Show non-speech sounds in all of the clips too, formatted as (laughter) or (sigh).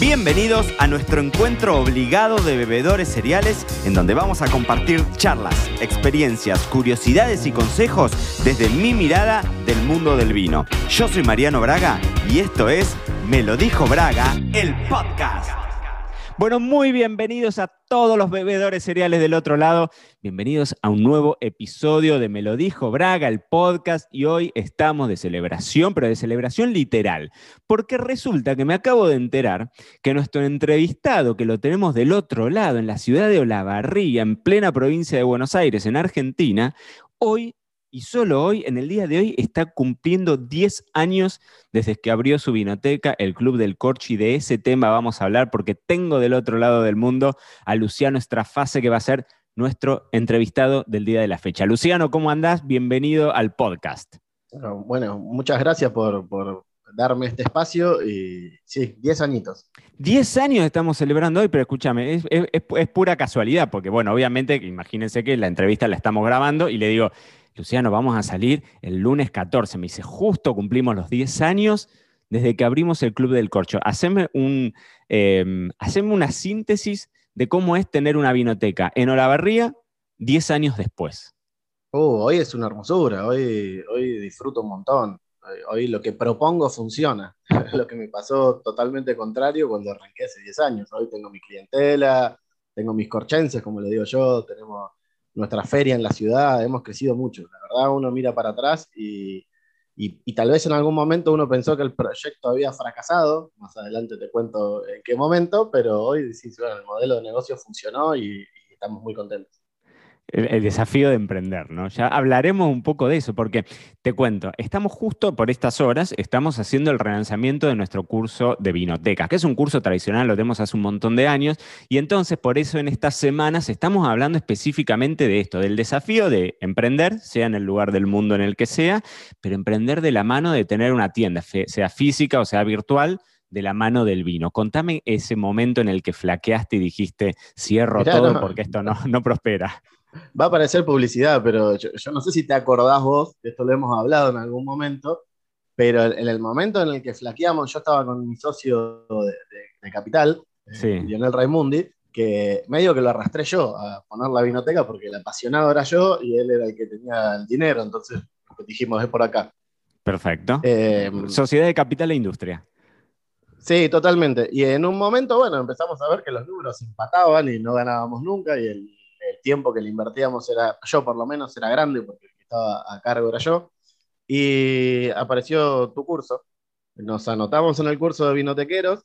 Bienvenidos a nuestro encuentro obligado de bebedores cereales, en donde vamos a compartir charlas, experiencias, curiosidades y consejos desde mi mirada del mundo del vino. Yo soy Mariano Braga y esto es Me lo dijo Braga, el podcast. Bueno, muy bienvenidos a todos los bebedores cereales del otro lado. Bienvenidos a un nuevo episodio de Me lo dijo Braga, el podcast. Y hoy estamos de celebración, pero de celebración literal. Porque resulta que me acabo de enterar que nuestro entrevistado, que lo tenemos del otro lado, en la ciudad de Olavarría, en plena provincia de Buenos Aires, en Argentina, hoy y solo hoy, en el día de hoy, está cumpliendo 10 años desde que abrió su vinoteca, el Club del Corchi. De ese tema vamos a hablar porque tengo del otro lado del mundo a Luciano Estrafase, que va a ser nuestro entrevistado del día de la fecha. Luciano, ¿cómo andás? Bienvenido al podcast. Bueno, muchas gracias por, darme este espacio y sí, 10 añitos. 10 años estamos celebrando hoy, pero escúchame, es, es, pura casualidad, porque bueno, obviamente, imagínense que la entrevista la estamos grabando y le digo, Luciano, vamos a salir el lunes 14. Me dice, justo cumplimos los 10 años desde que abrimos el Club del Corcho. Haceme, un, em, una síntesis de cómo es tener una vinoteca en Olavarría 10 años después. Uh, hoy es una hermosura, hoy, hoy disfruto un montón. Hoy, lo que propongo funciona. (laughs) lo que me pasó totalmente contrario cuando arranqué hace 10 años. Hoy tengo mi clientela, tengo mis corchenses, como le digo yo, tenemos nuestra feria en la ciudad, hemos crecido mucho. La verdad, uno mira para atrás y, y, tal vez en algún momento uno pensó que el proyecto había fracasado, más adelante te cuento en qué momento, pero hoy sí, bueno, el modelo de negocio funcionó y estamos muy contentos el, desafío de emprender, ¿no? Ya hablaremos un poco de eso, porque te cuento, estamos justo por estas horas, estamos haciendo el relanzamiento de nuestro curso de vinoteca, que es un curso tradicional, lo tenemos hace un montón de años, y entonces por eso en estas semanas estamos hablando específicamente de esto, del desafío de emprender, sea en el lugar del mundo en el que sea, pero emprender de la mano de tener una tienda, sea física o sea virtual, de la mano del vino. Contame ese momento en el que flaqueaste y dijiste, cierro todo porque esto no, no prospera. Va a parecer publicidad, pero yo, no sé si te acordás vos, esto lo hemos hablado en algún momento, pero en el momento en el que flaqueamos, yo estaba con mi socio de, Capital, eh, Lionel Raimundi, que medio que lo arrastré yo a poner la vinoteca porque el apasionado era yo y él era el que tenía el dinero, entonces dijimos es por acá. Perfecto. Eh, Sociedad de Capital e Industria. Sí, totalmente. Y en un momento, bueno, empezamos a ver que los números empataban y no ganábamos nunca y el el tiempo que le invertíamos era, yo por lo menos, era grande porque el que estaba a cargo era yo. Y apareció tu curso. Nos anotamos en el curso de vinotequeros,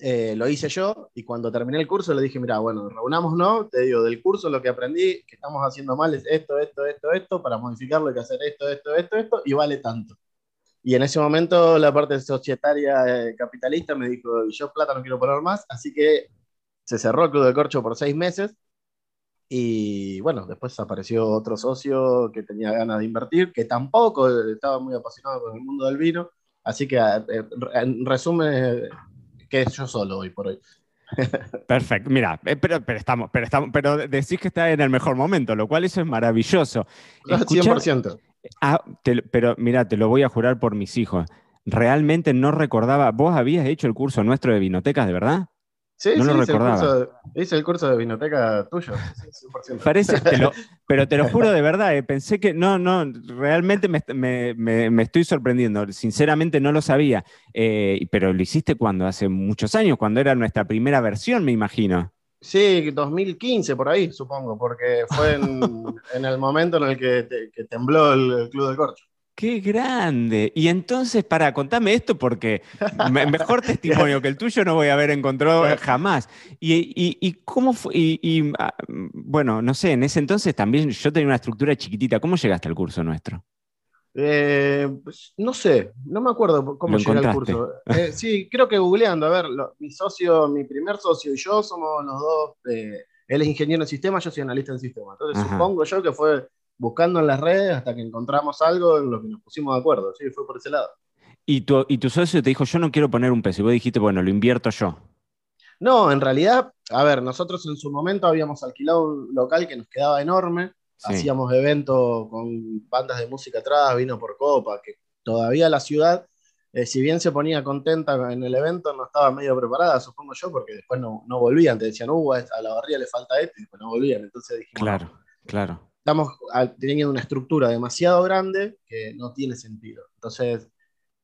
eh, lo hice yo y cuando terminé el curso le dije, mira, bueno, reunámonos, te digo, del curso lo que aprendí que estamos haciendo mal es esto, esto, esto, esto, para modificarlo hay que hacer esto, esto, esto, esto, y vale tanto. Y en ese momento la parte societaria eh, capitalista me dijo, yo plata no quiero poner más, así que se cerró el Club de Corcho por seis meses y bueno, después apareció otro socio que tenía ganas de invertir, que tampoco estaba muy apasionado con el mundo del vino. Así que eh, en resumen, que es yo solo hoy por hoy. (laughs) Perfecto, mira, eh, pero, pero, estamos, pero, estamos, pero decís que está en el mejor momento, lo cual eso es maravilloso. 100%. Ah, pero mira, te lo voy a jurar por mis hijos. Realmente no recordaba, vos habías hecho el curso nuestro de vinotecas, ¿de verdad? Sí, no sí, lo recordaba. Hice el, curso de vinoteca tuyo. Parece, (laughs) pero te lo juro de verdad, eh, pensé que no, no, realmente me, estoy sorprendiendo. Sinceramente no lo sabía. Eh, pero lo hiciste cuando, hace muchos años, cuando era nuestra primera versión, me imagino. Sí, 2015 por ahí, supongo, porque fue en, (laughs) el momento en el que, tembló el, Club del Corcho. Qué grande. Y entonces, para, contame esto porque mejor (laughs) testimonio que el tuyo no voy a haber encontrado jamás. Y, cómo fue, y, ah, bueno, no sé, en ese entonces también yo tenía una estructura chiquitita. ¿Cómo llegaste al curso nuestro? Eh, pues, no sé, no me acuerdo cómo llegué al curso. (laughs) Eh, sí, creo que googleando, a ver, mi socio, mi primer socio y yo somos los dos, eh, él es ingeniero en sistemas, yo soy analista en sistemas. Entonces supongo yo que fue buscando en las redes hasta que encontramos algo en lo que nos pusimos de acuerdo. Sí, fue por ese lado. ¿Y tu, y tu socio te dijo, yo no quiero poner un peso? Y vos dijiste, bueno, lo invierto yo. No, en realidad, a ver, nosotros en su momento habíamos alquilado un local que nos quedaba enorme. Hacíamos eventos con bandas de música atrás, vino por copa, que todavía la ciudad eh, si bien se ponía contenta en el evento, no estaba medio preparada, supongo yo, porque después no, no volvían, te decían, uh, a la barría le falta esto, y después no volvían. Entonces dijimos, claro, claro. Estamos teniendo una estructura demasiado grande que no tiene sentido. Entonces,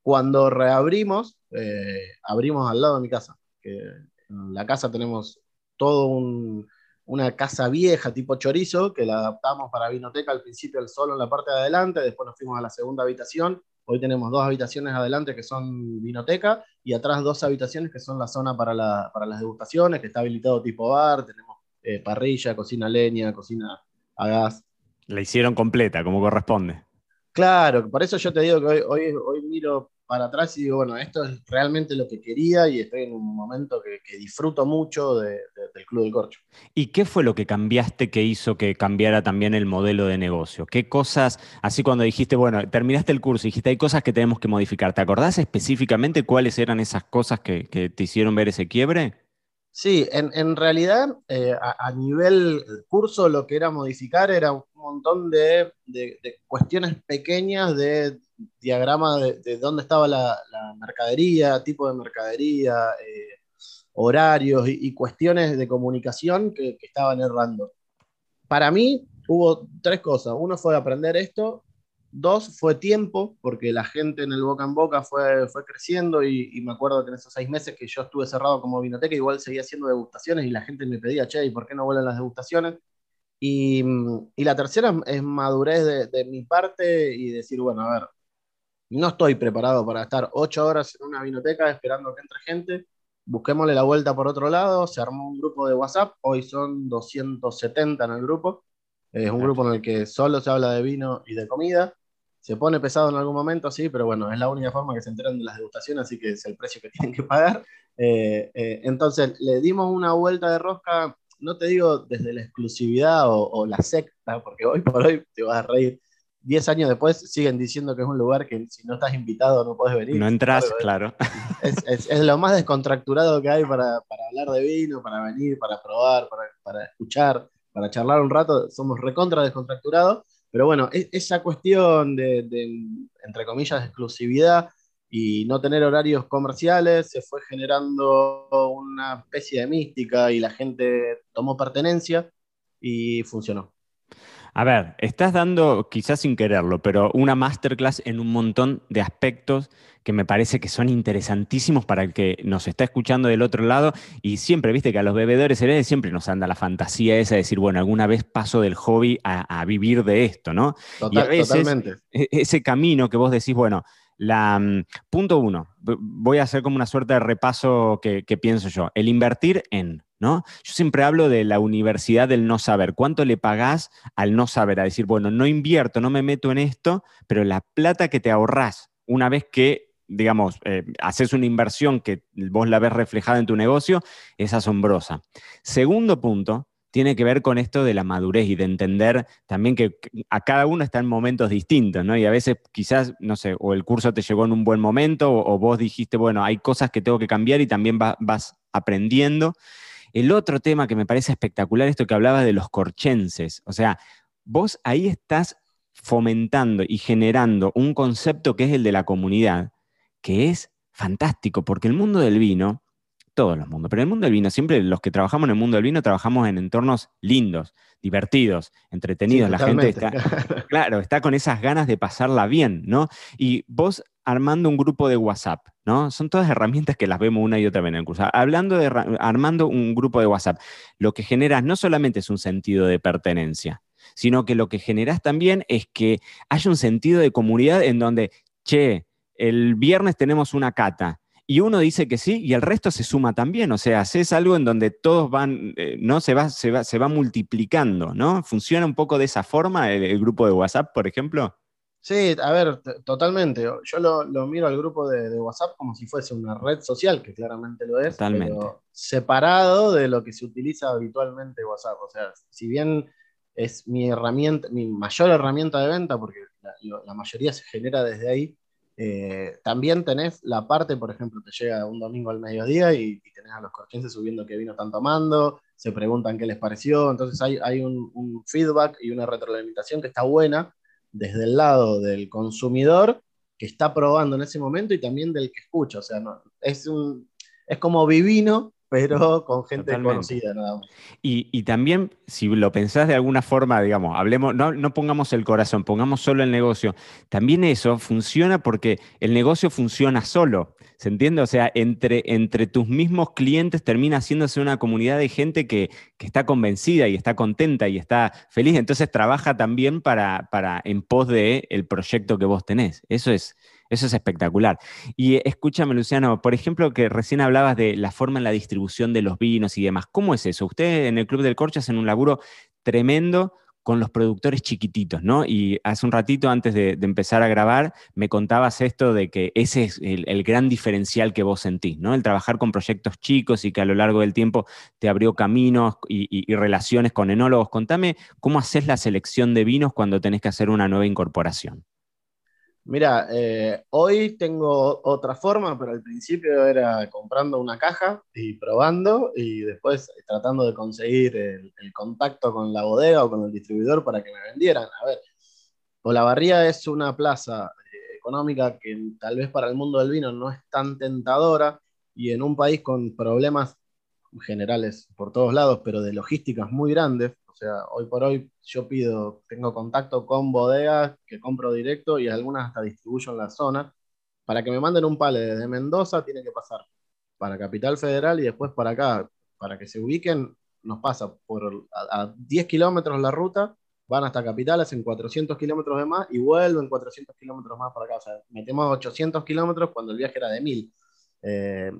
cuando reabrimos, eh, abrimos al lado de mi casa. Que en la casa tenemos todo una casa vieja tipo chorizo que la adaptamos para vinoteca al principio el solo en la parte de adelante, después nos fuimos a la segunda habitación. Hoy tenemos dos habitaciones adelante que son vinoteca y atrás dos habitaciones que son la zona para, las degustaciones, que está habilitado tipo bar, tenemos eh, parrilla, cocina leña, cocina a gas. La hicieron completa, como corresponde. Claro, por eso yo te digo que hoy, hoy, hoy miro para atrás y digo, bueno, esto es realmente lo que quería y estoy en un momento que, disfruto mucho del Club del Corcho. ¿Y qué fue lo que cambiaste que hizo que cambiara también el modelo de negocio? ¿Qué cosas, así cuando dijiste, bueno, terminaste el curso y dijiste, hay cosas que tenemos que modificar, ¿te acordás específicamente cuáles eran esas cosas que, te hicieron ver ese quiebre? Sí, en, realidad eh, a, nivel curso lo que era modificar era un montón de cuestiones pequeñas de diagrama de, dónde estaba la, mercadería, tipo de mercadería, eh, horarios y, cuestiones de comunicación que, estaban errando. Para mí hubo tres cosas. Uno fue aprender esto. Dos fue tiempo, porque la gente en el boca en boca fue, fue creciendo y, me acuerdo que en esos seis meses que yo estuve cerrado como vinoteca, igual seguía haciendo degustaciones y la gente me pedía, che, ¿y por qué no vuelven las degustaciones? Y, la tercera es madurez de, de, mi parte y decir, bueno, a ver, no estoy preparado para estar ocho horas en una vinoteca esperando que entre gente. Busquémosle la vuelta por otro lado. Se armó un grupo de WhatsApp. Hoy son 270 en el grupo. Es un grupo en el que solo se habla de vino y de comida. Se pone pesado en algún momento, sí, pero bueno, es la única forma que se enteran de las degustaciones, así que es el precio que (laughs) tienen que pagar. Eh, eh, entonces, le dimos una vuelta de rosca, no te digo desde la exclusividad o, o la secta, porque hoy por hoy te vas a reír, 10 años después siguen diciendo que es un lugar que si no estás invitado no puedes venir. No entras, claro. (laughs) Es, lo más descontracturado que hay para, hablar de vino, para venir, para probar, para, escuchar, para charlar un rato. Somos recontra descontracturados, pero bueno, e, esa cuestión de, entre comillas, exclusividad y no tener horarios comerciales se fue generando una especie de mística y la gente tomó pertenencia y funcionó. A ver, estás dando, quizás sin quererlo, pero una masterclass en un montón de aspectos que me parece que son interesantísimos para el que nos está escuchando del otro lado. Y siempre, viste que a los bebedores cereales siempre nos anda la fantasía esa de decir, bueno, alguna vez paso del hobby a, vivir de esto, ¿no? totalmente. E, ese camino que vos decís, bueno, la, mm, punto uno, voy a hacer como una suerte de repaso que, que pienso yo. El invertir en, Yo siempre hablo de la universidad del no saber. ¿Cuánto le pagás al no saber? A decir, bueno, no invierto, no me meto en esto, pero la plata que te ahorrás una vez que digamos, eh, haces una inversión que vos la ves reflejada en tu negocio, es asombrosa. Segundo punto, tiene que ver con esto de la madurez y de entender también que a cada uno está en momentos distintos, ¿no? Y a veces quizás, no sé, o el curso te llegó en un buen momento, o, vos dijiste, bueno, hay cosas que tengo que cambiar y también vas aprendiendo. El otro tema que me parece espectacular, esto que hablaba de los corchenses, o sea, vos ahí estás fomentando y generando un concepto que es el de la comunidad, que es fantástico, porque el mundo del vino, todos los mundos, pero el mundo del vino, siempre los que trabajamos en el mundo del vino trabajamos en entornos lindos, divertidos, entretenidos, la gente está, (laughs) claro, está con esas ganas de pasarla bien, ¿no? Y vos armando un grupo de WhatsApp, ¿no? Son todas herramientas que las vemos una y otra vez en el curso. Hablando de armando un grupo de WhatsApp, lo que generas no solamente es un sentido de pertenencia, sino que lo que generas también es que haya un sentido de comunidad en donde, che, el viernes tenemos una cata, y uno dice que sí y el resto se suma también. O sea, es algo en donde todos van, eh, ¿no? Se va, se, va, se va multiplicando, ¿no? ¿Funciona un poco de esa forma el grupo de WhatsApp, por ejemplo? Sí, a ver, totalmente. Yo lo, miro al grupo de, WhatsApp como si fuese una red social, que claramente lo es, pero separado de lo que se utiliza habitualmente WhatsApp. O sea, si bien es mi herramienta, mi mayor herramienta de venta, porque la, mayoría se genera desde ahí, eh, también tenés la parte, por ejemplo, te llega un domingo al mediodía y, tenés a los corchenses subiendo qué vino están tomando, se preguntan qué les pareció, entonces hay, hay un, un feedback y una retroalimentación que está buena desde el lado del consumidor, que está probando en ese momento y también del que escucha. O sea, es, un, es como vivino, pero con gente conocida nada más. Y, también, si lo pensás de alguna forma, digamos, hablemos, no, no, pongamos el corazón, pongamos solo el negocio. También eso funciona porque el negocio funciona solo. ¿Se entiende? O sea, entre, entre tus mismos clientes termina haciéndose una comunidad de gente que, está convencida y está contenta y está feliz. Entonces trabaja también para, para en pos del el proyecto que vos tenés. Eso es, eso es espectacular. Y escúchame, Luciano, por ejemplo, que recién hablabas de la forma en la distribución de los vinos y demás. ¿Cómo es eso? Ustedes en el Club del Corcho hacen un laburo tremendo con los productores chiquititos, ¿no? Y hace un ratito antes de, empezar a grabar, me contabas esto de que ese es el, gran diferencial que vos sentís, ¿no? El trabajar con proyectos chicos y que a lo largo del tiempo te abrió caminos y, y relaciones con enólogos. Contame cómo haces la selección de vinos cuando tenés que hacer una nueva incorporación. Mira, eh, hoy tengo otra forma, pero al principio era comprando una caja y probando y después tratando de conseguir el, contacto con la bodega o con el distribuidor para que me vendieran. A ver, Olavarría es una plaza eh, económica que tal vez para el mundo del vino no es tan tentadora y en un país con problemas generales por todos lados, pero de logísticas muy grandes, sea, hoy por hoy yo pido, tengo contacto con bodegas que compro directo y algunas hasta distribuyo en la zona. Para que me manden un pale desde Mendoza, tiene que pasar para Capital Federal y después para acá. Para que se ubiquen, nos pasa por a, 10 kilómetros la ruta, van hasta Capital, hacen 400 kilómetros de más y vuelven 400 kilómetros más para acá. O sea, metemos 800 kilómetros cuando el viaje era de 1000. Eh,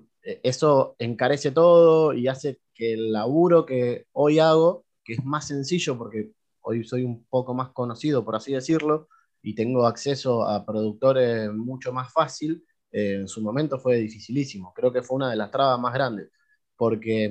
eso encarece todo y hace que el laburo que hoy hago que es más sencillo porque hoy soy un poco más conocido, por así decirlo, y tengo acceso a productores mucho más fácil, eh, en su momento fue dificilísimo. Creo que fue una de las trabas más grandes, porque,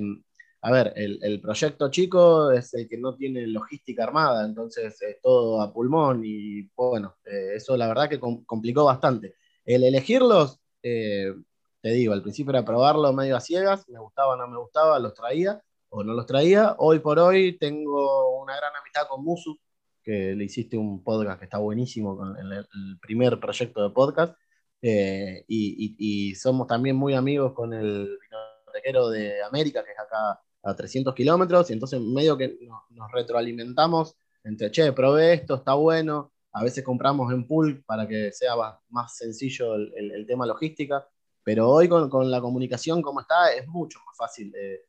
a ver, el, proyecto chico es el que no tiene logística armada, entonces es todo a pulmón y bueno, eh, eso la verdad que complicó bastante. El elegirlos, eh, te digo, al principio era probarlo medio a ciegas, me gustaba, no me gustaba, los traía, o no los traía. Hoy por hoy tengo una gran amistad con Musu, que le hiciste un podcast que está buenísimo, con el, primer proyecto de podcast. Eh, y, somos también muy amigos con el vinotequero de América, que es acá a 300 kilómetros, y entonces medio que nos, retroalimentamos entre, che, probé esto, está bueno, a veces compramos en pool para que sea más sencillo el, tema logística, pero hoy con, con, la comunicación como está es mucho más fácil. Eh,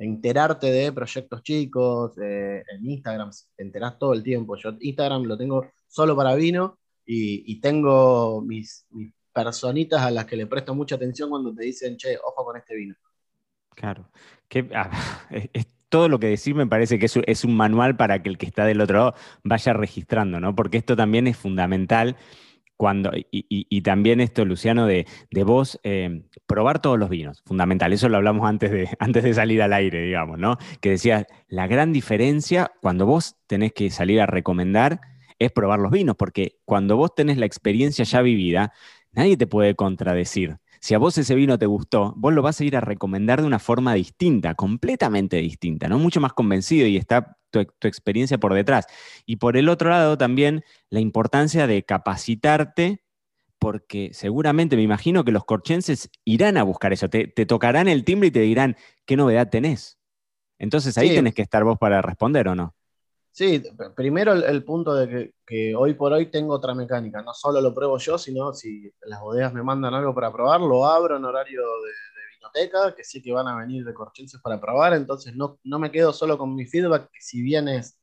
enterarte de proyectos chicos, en Instagram te enterás todo el tiempo. Yo Instagram lo tengo solo para vino y, tengo mis, personitas a las que le presto mucha atención cuando te dicen, che, ojo con este vino. Claro. Ah, (laughs) todo lo que decís me parece que es, es, un manual para que el que está del otro lado vaya registrando, ¿no? Porque esto también es fundamental cuando, y, también esto, Luciano, de, de vos eh, probar todos los vinos, fundamental. Eso lo hablamos antes de, (laughs) antes de salir al aire, digamos, ¿no? Que decías, la gran diferencia cuando vos tenés que salir a recomendar es probar los vinos, porque cuando vos tenés la experiencia ya vivida, nadie te puede contradecir. Si a vos ese vino te gustó, vos lo vas a ir a recomendar de una forma distinta, completamente distinta, ¿no? Mucho más convencido y está tu, experiencia por detrás. Y por el otro lado también la importancia de capacitarte porque seguramente me imagino que los corchenses irán a buscar eso, te, tocarán el timbre y te dirán qué novedad tenés. Entonces ahí tenés que estar vos para responder o no. Sí, primero el, punto de que, hoy por hoy tengo otra mecánica. No solo lo pruebo yo, sino si las bodegas me mandan algo para probar, lo abro en horario de, que sé que van a venir de corchenses para probar. Entonces no, no me quedo solo con mi feedback, que si bien es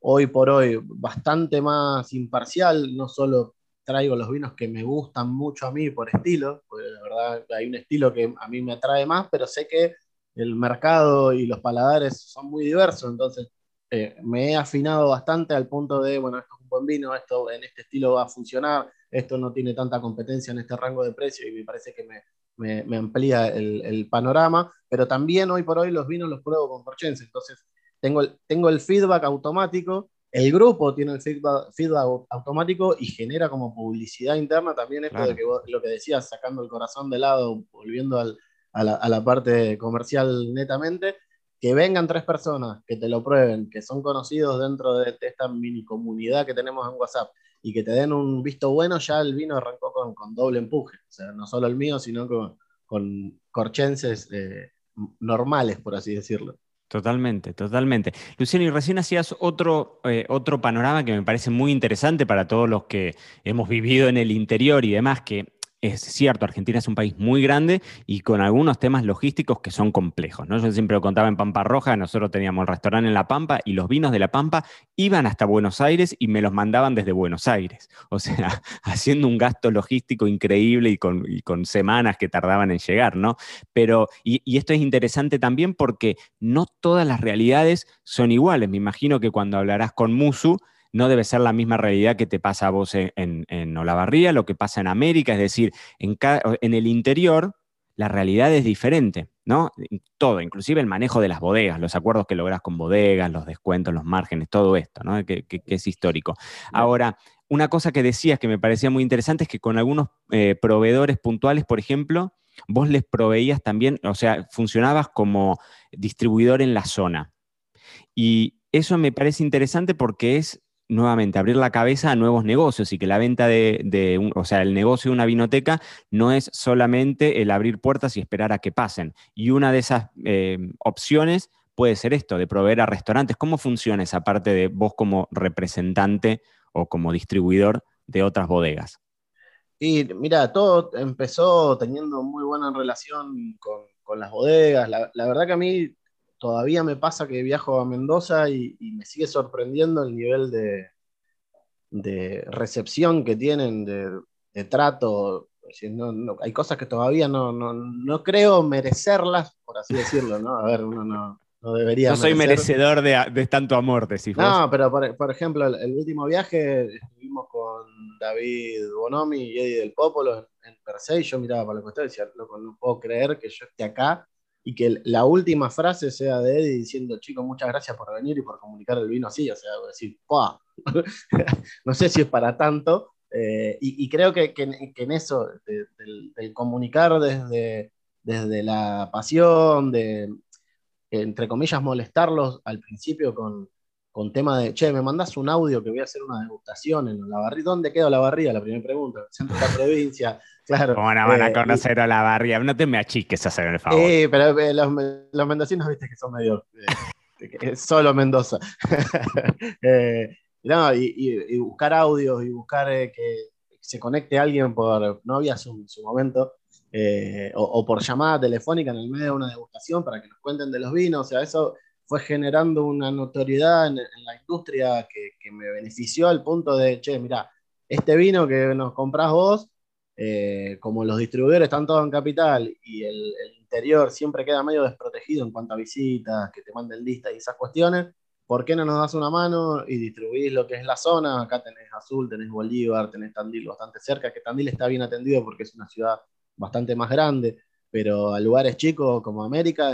hoy por hoy bastante más imparcial, no solo traigo los vinos que me gustan mucho a mí por estilo, porque la verdad hay un estilo que a mí me atrae más, pero sé que el mercado y los paladares son muy diversos, entonces eh, me he afinado bastante al punto de, bueno, esto es un buen vino, esto en este estilo va a funcionar, esto no tiene tanta competencia en este rango de precio y me parece que me, me, amplía el, el, panorama, pero también hoy por hoy los vinos los pruebo con Corchense, entonces tengo el, tengo el feedback automático, el grupo tiene el feedback, feedback automático y genera como publicidad interna también esto de que lo que decías, sacando el corazón de lado, volviendo al, a, la, a la parte comercial netamente, que vengan tres personas, que te lo prueben, que son conocidos dentro de, esta mini comunidad que tenemos en WhatsApp y que te den un visto bueno, ya el vino arrancó con, doble empuje. O sea, no solo el mío, sino con, con corchenses eh, normales, por así decirlo. Totalmente, totalmente. Luciano, y recién hacías otro, eh, otro panorama que me parece muy interesante para todos los que hemos vivido en el interior y demás, que es cierto, Argentina es un país muy grande y con algunos temas logísticos que son complejos. ¿no? Yo siempre lo contaba en Pampa Roja, nosotros teníamos el restaurante en La Pampa y los vinos de La Pampa iban hasta Buenos Aires y me los mandaban desde Buenos Aires. O sea, (laughs) haciendo un gasto logístico increíble y con, semanas que tardaban en llegar, ¿no? Pero, y, y esto es interesante también porque no todas las realidades son iguales. Me imagino que cuando hablarás con Musu, no debe ser la misma realidad que te pasa a vos en, en, Olavarría, lo que pasa en América, es decir, en, en el interior la realidad es diferente, ¿no? Todo, inclusive el manejo de las bodegas, los acuerdos que logras con bodegas, los descuentos, los márgenes, todo esto, ¿no? Que, es histórico. Ahora, una cosa que decías que me parecía muy interesante es que con algunos eh, proveedores puntuales, por ejemplo, vos les proveías también, o sea, funcionabas como distribuidor en la zona. Y eso me parece interesante porque es nuevamente abrir la cabeza a nuevos negocios y que la venta de, o sea, el negocio de una vinoteca no es solamente el abrir puertas y esperar a que pasen. Y una de esas eh, opciones puede ser esto, de proveer a restaurantes. ¿Cómo funciona esa parte de vos como representante o como distribuidor de otras bodegas? Y mira, todo empezó teniendo muy buena relación con, las bodegas. La verdad que a mí todavía me pasa que viajo a Mendoza y, me sigue sorprendiendo el nivel de, de recepción que tienen, de, trato. hay cosas que todavía no, no, creo merecerlas, por así decirlo, ¿no? A ver, uno no, no debería. No soy merecedor de, tanto amor, decís vos. No, pero por, ejemplo, el, último viaje estuvimos con David Bonomi y Eddie del Popolo en, en y yo miraba para lo que y decía, loco, no puedo creer que yo esté acá y que la última frase sea de Eddie diciendo, chicos, muchas gracias por venir y por comunicar el vino así, o sea, decir, (laughs) no sé si es para tanto, eh, y, creo que, en eso, del, comunicar desde, desde la pasión, de, entre comillas, molestarlos al principio con, con tema de, che, me mandas un audio que voy a hacer una degustación en la barriga. ¿Dónde queda la barriga? La primera pregunta. Centro de la provincia, (laughs) claro. ¿Cómo no van a eh, conocer a la barriga? No te me achiques a hacer el favor. Sí, pero eh, los, los, mendocinos, viste que son medio. Eh, solo Mendoza. (laughs) no, y, buscar audios y buscar que se conecte alguien por. No había su, su momento. O, o, por llamada telefónica en el medio de una degustación para que nos cuenten de los vinos. O sea, eso fue generando una notoriedad en, la industria que, me benefició al punto de, che, mira, este vino que nos compras vos, eh, como los distribuidores están todos en capital y el, interior siempre queda medio desprotegido en cuanto a visitas, que te manden listas y esas cuestiones, ¿por qué no nos das una mano y distribuís lo que es la zona? Acá tenés Azul, tenés Bolívar, tenés Tandil bastante cerca, que Tandil está bien atendido porque es una ciudad bastante más grande, pero a lugares chicos como América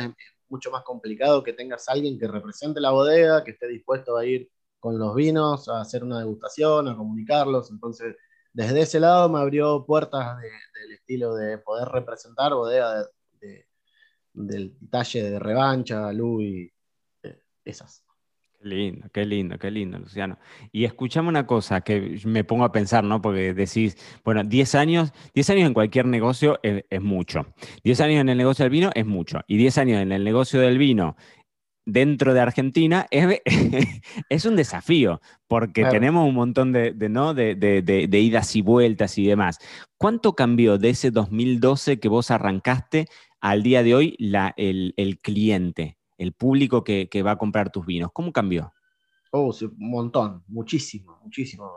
mucho más complicado que tengas alguien que represente la bodega, que esté dispuesto a ir con los vinos, a hacer una degustación, a comunicarlos. Entonces, desde ese lado me abrió puertas del estilo de poder representar bodega del talle de revancha, Louis, eh, esas. Lindo, qué lindo, qué lindo, Luciano. Y escuchame una cosa que me pongo a pensar, ¿no? Porque decís, bueno, 10 años, 10 años en cualquier negocio es, mucho. 10 años en el negocio del vino es mucho. Y 10 años en el negocio del vino dentro de Argentina es, (laughs) es un desafío, porque tenemos un montón de, ¿no? De, idas y vueltas y demás. ¿Cuánto cambió de ese 2012 que vos arrancaste al día de hoy la, el, el cliente? El público que, va a comprar tus vinos? ¿Cómo cambió? Oh, un montón, muchísimo, muchísimo.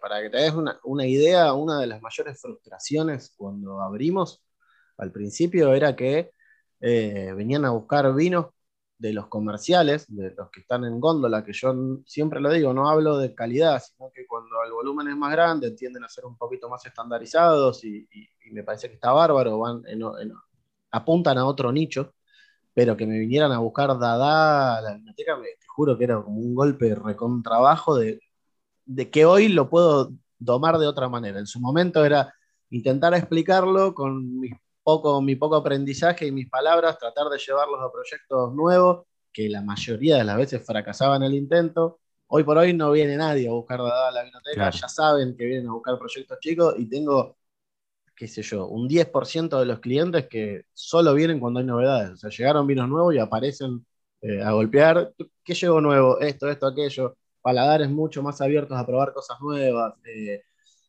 para que te des una, idea, una de las mayores frustraciones cuando abrimos al principio era que eh, venían a buscar vinos de los comerciales, de los que están en góndola, que yo siempre lo digo, no hablo de calidad, sino que cuando el volumen es más grande tienden a ser un poquito más estandarizados y, me parece que está bárbaro, van apuntan a otro nicho pero que me vinieran a buscar Dada a la biblioteca, te juro que era como un golpe recontrabajo de, de que hoy lo puedo domar de otra manera. En su momento era intentar explicarlo con mi poco, mi poco aprendizaje y mis palabras, tratar de llevarlos a proyectos nuevos, que la mayoría de las veces fracasaban el intento, Hoy por hoy no viene nadie a buscar dada a la vinoteca, ya saben que vienen a buscar proyectos chicos y tengo, qué sé yo, un 10% de los clientes que solo vienen cuando hay novedades. O sea, llegaron vinos nuevos y aparecen eh, a golpear. ¿Qué llegó nuevo? Esto, esto, aquello. Paladares mucho más abiertos a probar cosas nuevas. Eh,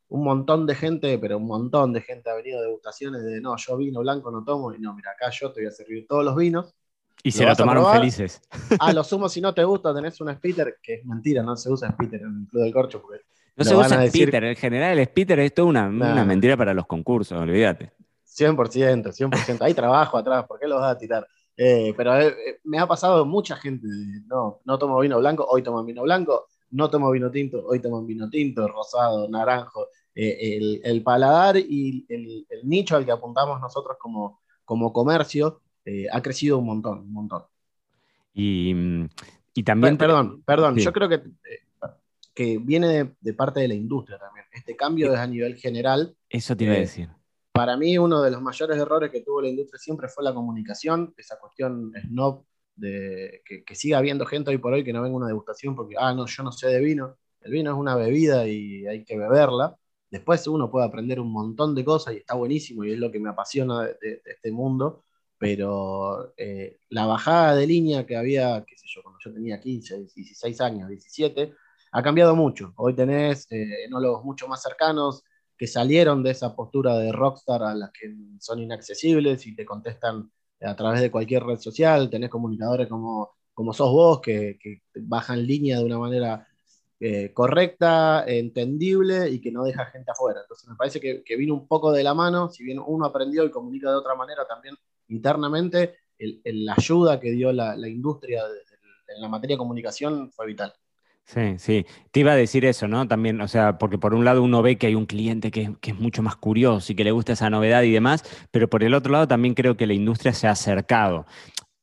un montón de gente, pero un montón de gente ha venido a degustaciones de no, yo vino blanco no tomo, y no, mira, acá yo te voy a servir todos los vinos y se la tomaron felices. A lo sumo, si no te gusta, tenés un spitter, que es mentira, no se usa spitter en el Club del Corcho. Porque no se usa spitter, en general el spitter es toda una, mentira para los concursos, olvídate. 100%, 100%. Hay trabajo atrás, ¿por qué los vas a tirar? Eh, pero eh, eh, me ha pasado mucha gente, no, no tomo vino blanco, hoy tomo vino blanco, no tomo vino tinto, hoy tomo vino tinto, rosado, naranjo. el, paladar y el, nicho al que apuntamos nosotros como, como comercio ha crecido un montón, un montón. Y, también... Perdón, perdón, yo creo que, que viene de, parte de la industria también. Este cambio es a nivel general. Eso te iba a eh, decir. Para mí uno de los mayores errores que tuvo la industria siempre fue la comunicación, esa cuestión snob de que, que, siga habiendo gente hoy por hoy que no venga a una degustación porque, ah, no, yo no sé de vino. El vino es una bebida y hay que beberla. Después uno puede aprender un montón de cosas y está buenísimo y es lo que me apasiona de este mundo pero eh, la bajada de línea que había, qué sé yo, cuando yo tenía 15, 16 años, 17, ha cambiado mucho. Hoy tenés eh, enólogos mucho más cercanos que salieron de esa postura de rockstar a las que son inaccesibles y te contestan a través de cualquier red social. Tenés comunicadores como, como sos vos, que, bajan línea de una manera eh, correcta, entendible y que no deja gente afuera. Entonces me parece que, que, vino un poco de la mano, si bien uno aprendió y comunica de otra manera, también internamente, la ayuda que dio la, industria en la materia de comunicación fue vital. Sí, sí. Te iba a decir eso, ¿no? También, o sea, porque por un lado uno ve que hay un cliente que, es mucho más curioso y que le gusta esa novedad y demás, pero por el otro lado también creo que la industria se ha acercado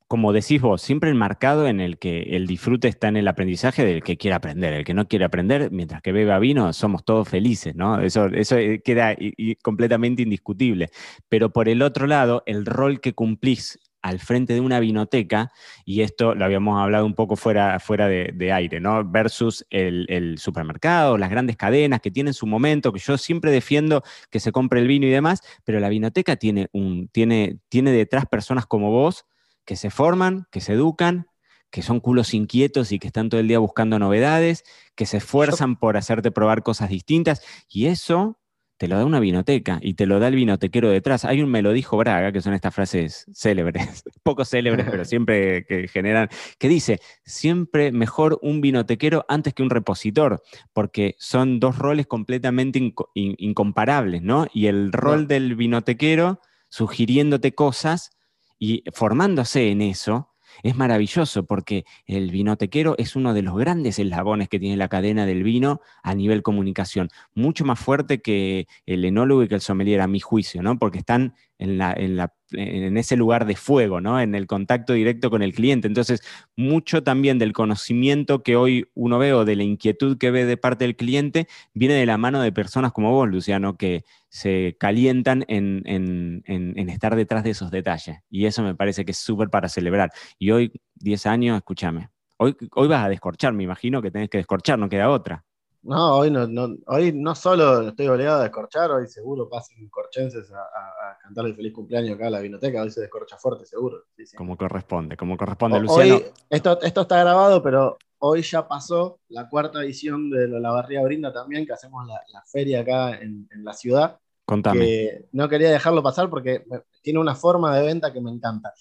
como decís vos, siempre enmarcado en el que el disfrute está en el aprendizaje del que quiere aprender. El que no quiere aprender, mientras que beba vino, somos todos felices, ¿no? Eso, eso eh, queda completamente indiscutible. Pero por el otro lado, el rol que cumplís al frente de una vinoteca, y esto lo habíamos hablado un poco fuera, fuera de, aire, ¿no? Versus el, el, supermercado, las grandes cadenas que tienen su momento, que yo siempre defiendo que se compre el vino y demás, pero la vinoteca tiene, un, tiene, tiene detrás personas como vos que se forman, que se educan, que son culos inquietos y que están todo el día buscando novedades, que se esfuerzan por hacerte probar cosas distintas. Y eso te lo da una vinoteca y te lo da el vinotequero detrás. Hay un me lo dijo Braga, que son estas frases célebres, (laughs) poco célebres, pero (laughs) siempre que generan, que dice, siempre mejor un vinotequero antes que un repositor, porque son dos roles completamente incomparables, ¿no? Y el rol del vinotequero sugiriéndote cosas y formándose en eso, es maravilloso porque el vinotequero es uno de los grandes eslabones que tiene la cadena del vino a nivel comunicación, mucho más fuerte que el enólogo y que el sommelier a mi juicio, ¿no? Porque están en, la, en, la, en, ese lugar de fuego, ¿no? En el contacto directo con el cliente. Entonces, mucho también del conocimiento que hoy uno ve o de la inquietud que ve de parte del cliente viene de la mano de personas como vos, Luciano, que se calientan en, en estar detrás de esos detalles. Y eso me parece que es súper para celebrar. Y hoy, 10 años, escúchame. Hoy, hoy vas a descorchar, me imagino que tenés que descorchar, no queda otra. No, hoy no, no, hoy no solo estoy obligado a descorchar, hoy seguro pasen corchenses a, a, cantar el feliz cumpleaños acá a la vinoteca, hoy se descorcha fuerte, seguro. Como corresponde, como corresponde, Luciano. esto, esto está grabado, pero hoy ya pasó la cuarta edición de la Barría Brinda también, que hacemos la, feria acá en, la ciudad. Contame. no quería dejarlo pasar porque tiene una forma de venta que me encanta.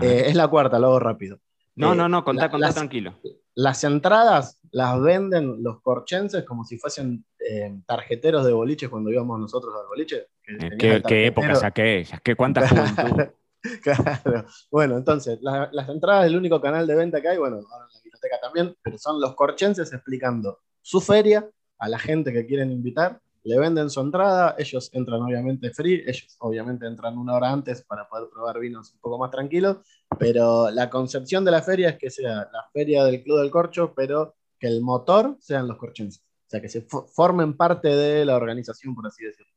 Eh, es la cuarta, lo hago rápido. No, no, no, contá, contá tranquilo. Las entradas las venden los corchenses como si fuesen eh, tarjeteros de boliches cuando íbamos nosotros al boliche. Eh, ¿Qué, aquellas? ¿Qué cuántas (laughs) juventud? claro. Bueno, entonces, las entradas del único canal de venta que hay, bueno, ahora en la biblioteca también, pero son los corchenses explicando su feria a la gente que quieren invitar le venden su entrada, ellos entran obviamente free, ellos obviamente entran una hora antes para poder probar vinos un poco más tranquilos, pero la concepción de la feria es que sea la feria del Club del Corcho, pero que el motor sean los corchenses, o sea, que se formen parte de la organización, por así decirlo.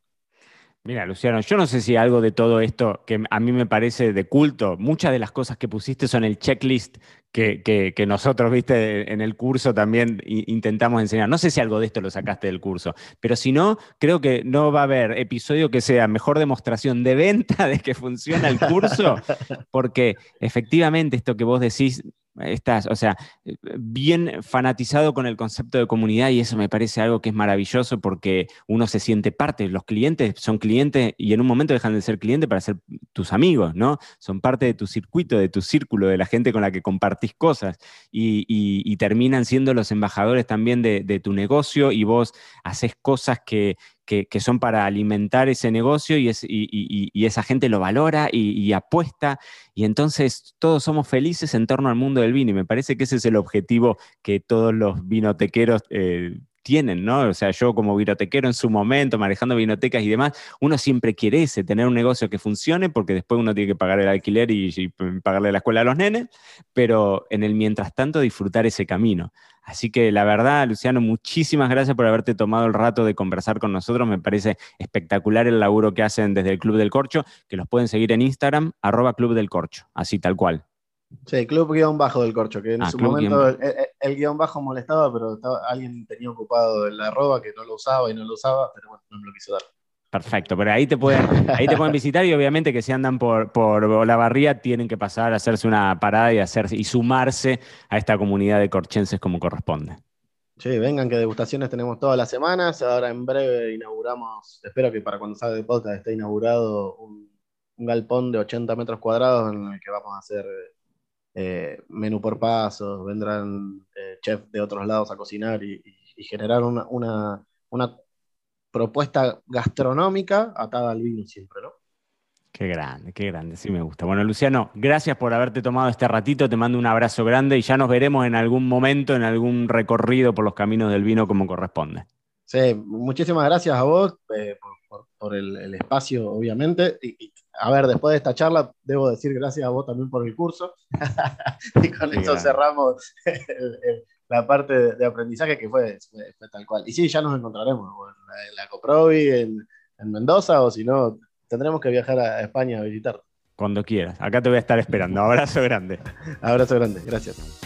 Mira, Luciano, yo no sé si algo de todo esto que a mí me parece de culto, muchas de las cosas que pusiste son el checklist que, nosotros, viste, en el curso también intentamos enseñar. No sé si algo de esto lo sacaste del curso, pero si no, creo que no va a haber episodio que sea mejor demostración de venta de que funciona el curso, (laughs) porque efectivamente esto que vos decís estás, o sea, bien fanatizado con el concepto de comunidad y eso me parece algo que es maravilloso porque uno se siente parte. Los clientes son clientes y en un momento dejan de ser clientes para ser tus amigos, ¿no? Son parte de tu circuito, de tu círculo, de la gente con la que compartís cosas y, terminan siendo los embajadores también de, tu negocio y vos haces cosas que, que, son para alimentar ese negocio y, esa gente lo valora y, apuesta. Y entonces todos somos felices en torno al mundo del vino. Y me parece que ese es el objetivo que todos los vinotequeros eh, tienen, ¿no? O sea, yo como vinotequero en su momento, manejando vinotecas y demás, uno siempre quiere ese, tener un negocio que funcione, porque después uno tiene que pagar el alquiler y, pagarle la escuela a los nenes, pero en el mientras tanto disfrutar ese camino. Así que la verdad, Luciano, muchísimas gracias por haberte tomado el rato de conversar con nosotros. Me parece espectacular el laburo que hacen desde el Club del Corcho, que los pueden seguir en Instagram, arroba Club del Corcho, así tal cual. Sí, club guion bajo del corcho, que en ah, su momento el, guion bajo molestaba, pero alguien tenía ocupado el arroba que no lo usaba y no lo usaba, pero bueno, no me lo quiso dar. Perfecto, pero ahí te pueden, ahí te pueden visitar y obviamente que si andan por, por la barría tienen que pasar a hacerse una parada y, hacerse, y sumarse a esta comunidad de corchenses como corresponde. Sí, vengan que degustaciones tenemos todas las semanas. Ahora en breve inauguramos, espero que para cuando salga el podcast esté inaugurado un, un galpón de 80 metros cuadrados en el que vamos a hacer eh, menú por pasos, vendrán eh, chefs de otros lados a cocinar y, generar una, una, propuesta gastronómica atada al vino siempre, ¿no? Qué grande, qué grande, sí me gusta. Bueno, Luciano, gracias por haberte tomado este ratito, te mando un abrazo grande y ya nos veremos en algún momento, en algún recorrido por los caminos del vino como corresponde. Sí, muchísimas gracias a vos eh, por, el, espacio, obviamente, y, a ver, después de esta charla, debo decir gracias a vos también por el curso. (laughs) y con eso cerramos (laughs) la parte de, aprendizaje que fue, tal cual. Y sí, ya nos encontraremos en la, Coprovi, en, Mendoza, o si no, tendremos que viajar a España a visitar. Cuando quieras. Acá te voy a estar esperando. Abrazo grande. Abrazo grande. Gracias.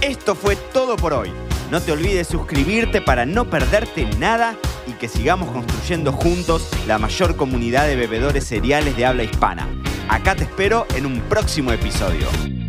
Esto fue todo por hoy. No te olvides suscribirte para no perderte nada que sigamos construyendo juntos la mayor comunidad de bebedores cereales de habla hispana. Acá te espero en un próximo episodio.